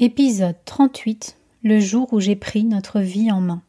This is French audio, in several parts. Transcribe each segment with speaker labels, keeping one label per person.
Speaker 1: Épisode 38 Le jour où j'ai pris notre vie en main.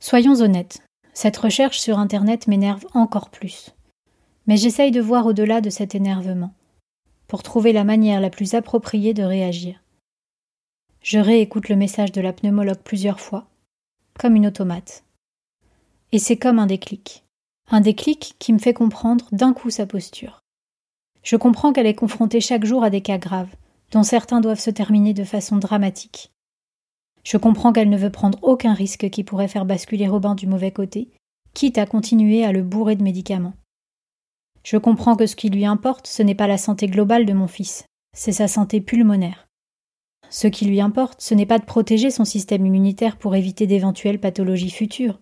Speaker 1: Soyons honnêtes, cette recherche sur Internet m'énerve encore plus. Mais j'essaye de voir au-delà de cet énervement, pour trouver la manière la plus appropriée de réagir. Je réécoute le message de la pneumologue plusieurs fois, comme une automate. Et c'est comme un déclic. Un déclic qui me fait comprendre d'un coup sa posture. Je comprends qu'elle est confrontée chaque jour à des cas graves, dont certains doivent se terminer de façon dramatique. Je comprends qu'elle ne veut prendre aucun risque qui pourrait faire basculer Robin du mauvais côté, quitte à continuer à le bourrer de médicaments. Je comprends que ce qui lui importe, ce n'est pas la santé globale de mon fils, c'est sa santé pulmonaire. Ce qui lui importe, ce n'est pas de protéger son système immunitaire pour éviter d'éventuelles pathologies futures,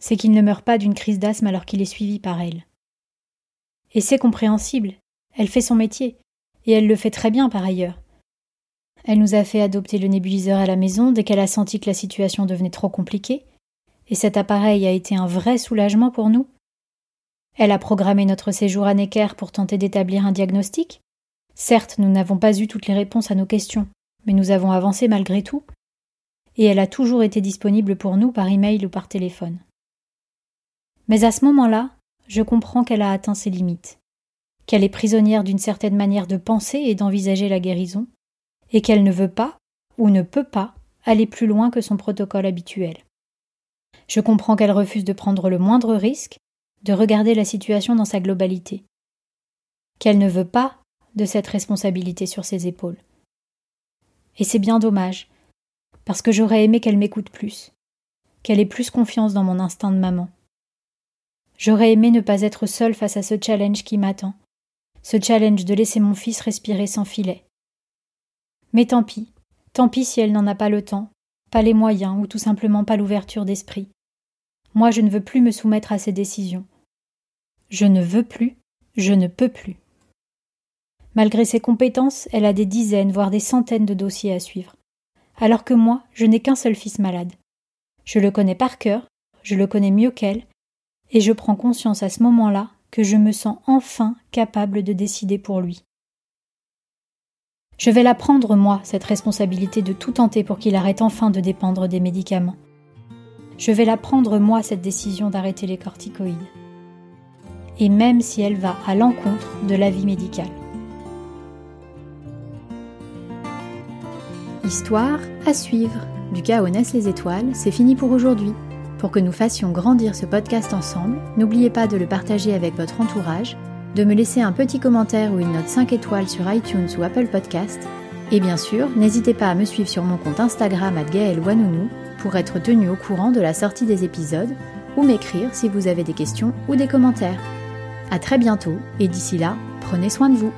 Speaker 1: c'est qu'il ne meurt pas d'une crise d'asthme alors qu'il est suivi par elle. Et c'est compréhensible, elle fait son métier, et elle le fait très bien par ailleurs. Elle nous a fait adopter le nébuliseur à la maison dès qu'elle a senti que la situation devenait trop compliquée, et cet appareil a été un vrai soulagement pour nous. Elle a programmé notre séjour à Necker pour tenter d'établir un diagnostic. Certes, nous n'avons pas eu toutes les réponses à nos questions, mais nous avons avancé malgré tout. Et elle a toujours été disponible pour nous par email ou par téléphone. Mais à ce moment-là, je comprends qu'elle a atteint ses limites qu'elle est prisonnière d'une certaine manière de penser et d'envisager la guérison, et qu'elle ne veut pas, ou ne peut pas, aller plus loin que son protocole habituel. Je comprends qu'elle refuse de prendre le moindre risque, de regarder la situation dans sa globalité, qu'elle ne veut pas de cette responsabilité sur ses épaules. Et c'est bien dommage, parce que j'aurais aimé qu'elle m'écoute plus, qu'elle ait plus confiance dans mon instinct de maman. J'aurais aimé ne pas être seule face à ce challenge qui m'attend, ce challenge de laisser mon fils respirer sans filet. Mais tant pis, tant pis si elle n'en a pas le temps, pas les moyens ou tout simplement pas l'ouverture d'esprit. Moi je ne veux plus me soumettre à ces décisions. Je ne veux plus, je ne peux plus. Malgré ses compétences, elle a des dizaines, voire des centaines de dossiers à suivre. Alors que moi, je n'ai qu'un seul fils malade. Je le connais par cœur, je le connais mieux qu'elle, et je prends conscience à ce moment-là que je me sens enfin capable de décider pour lui. Je vais la prendre, moi, cette responsabilité de tout tenter pour qu'il arrête enfin de dépendre des médicaments. Je vais la prendre, moi, cette décision d'arrêter les corticoïdes. Et même si elle va à l'encontre de l'avis médical. Histoire à suivre. Du naissent les étoiles, c'est fini pour aujourd'hui. Pour que nous fassions grandir ce podcast ensemble, n'oubliez pas de le partager avec votre entourage, de me laisser un petit commentaire ou une note 5 étoiles sur iTunes ou Apple Podcast. Et bien sûr, n'hésitez pas à me suivre sur mon compte Instagram @gaëlwanounou pour être tenu au courant de la sortie des épisodes ou m'écrire si vous avez des questions ou des commentaires. À très bientôt et d'ici là, prenez soin de vous.